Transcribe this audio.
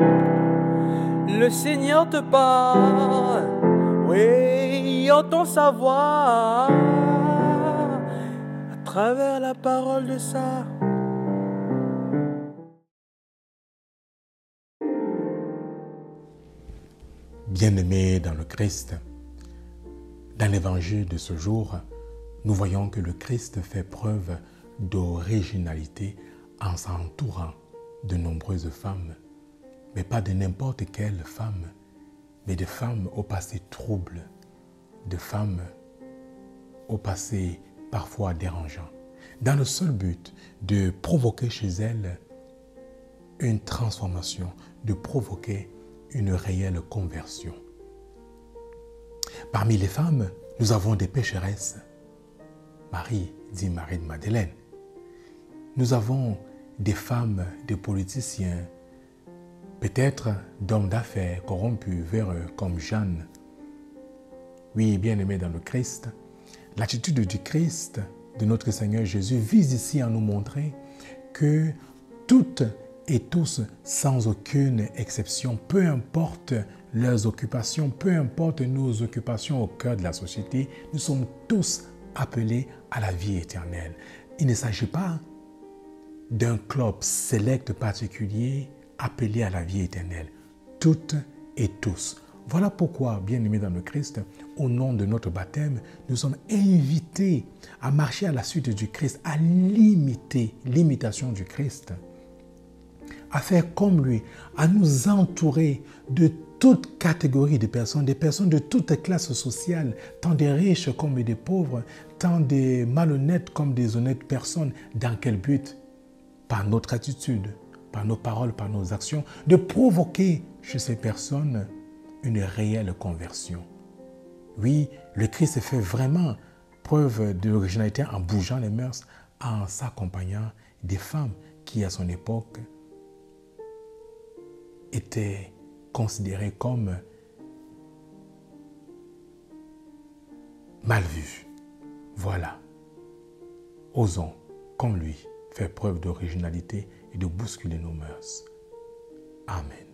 Le Seigneur te parle, oui, entend sa voix à travers la parole de ça. Bien-aimés dans le Christ, dans l'évangile de ce jour, nous voyons que le Christ fait preuve d'originalité en s'entourant de nombreuses femmes, mais pas de n'importe quelle femme, mais de femmes au passé trouble, de femmes au passé parfois dérangeant, dans le seul but de provoquer chez elles une transformation, de provoquer une réelle conversion. Parmi les femmes, nous avons des pécheresses. Marie, dit Marie de Madeleine. Nous avons des femmes, des politiciens, peut-être d'hommes d'affaires corrompus, véreux, comme Jeanne. Oui, bien aimés dans le Christ, l'attitude du Christ, de notre Seigneur Jésus, vise ici à nous montrer que toutes et tous, sans aucune exception, peu importe leurs occupations, peu importe nos occupations au cœur de la société, nous sommes tous appelés à la vie éternelle. Il ne s'agit pas d'un club select particulier appelé à la vie éternelle. Toutes et tous. Voilà pourquoi, bien-aimés dans le Christ, au nom de notre baptême, nous sommes invités à marcher à la suite du Christ, à limiter l'imitation du Christ, à faire comme lui, à nous entourer de toute catégorie de personnes, des personnes de toutes classes sociales, tant des riches comme des pauvres, tant des malhonnêtes comme des honnêtes personnes. Dans quel but? Par notre attitude, par nos paroles, par nos actions, de provoquer chez ces personnes une réelle conversion. Oui, le Christ fait vraiment preuve d'originalité en bougeant les mœurs, en s'accompagnant des femmes qui, à son époque, étaient considérées comme mal vues. Voilà. Osons, comme lui, faire preuve d'originalité et de bousculer nos mœurs. Amen.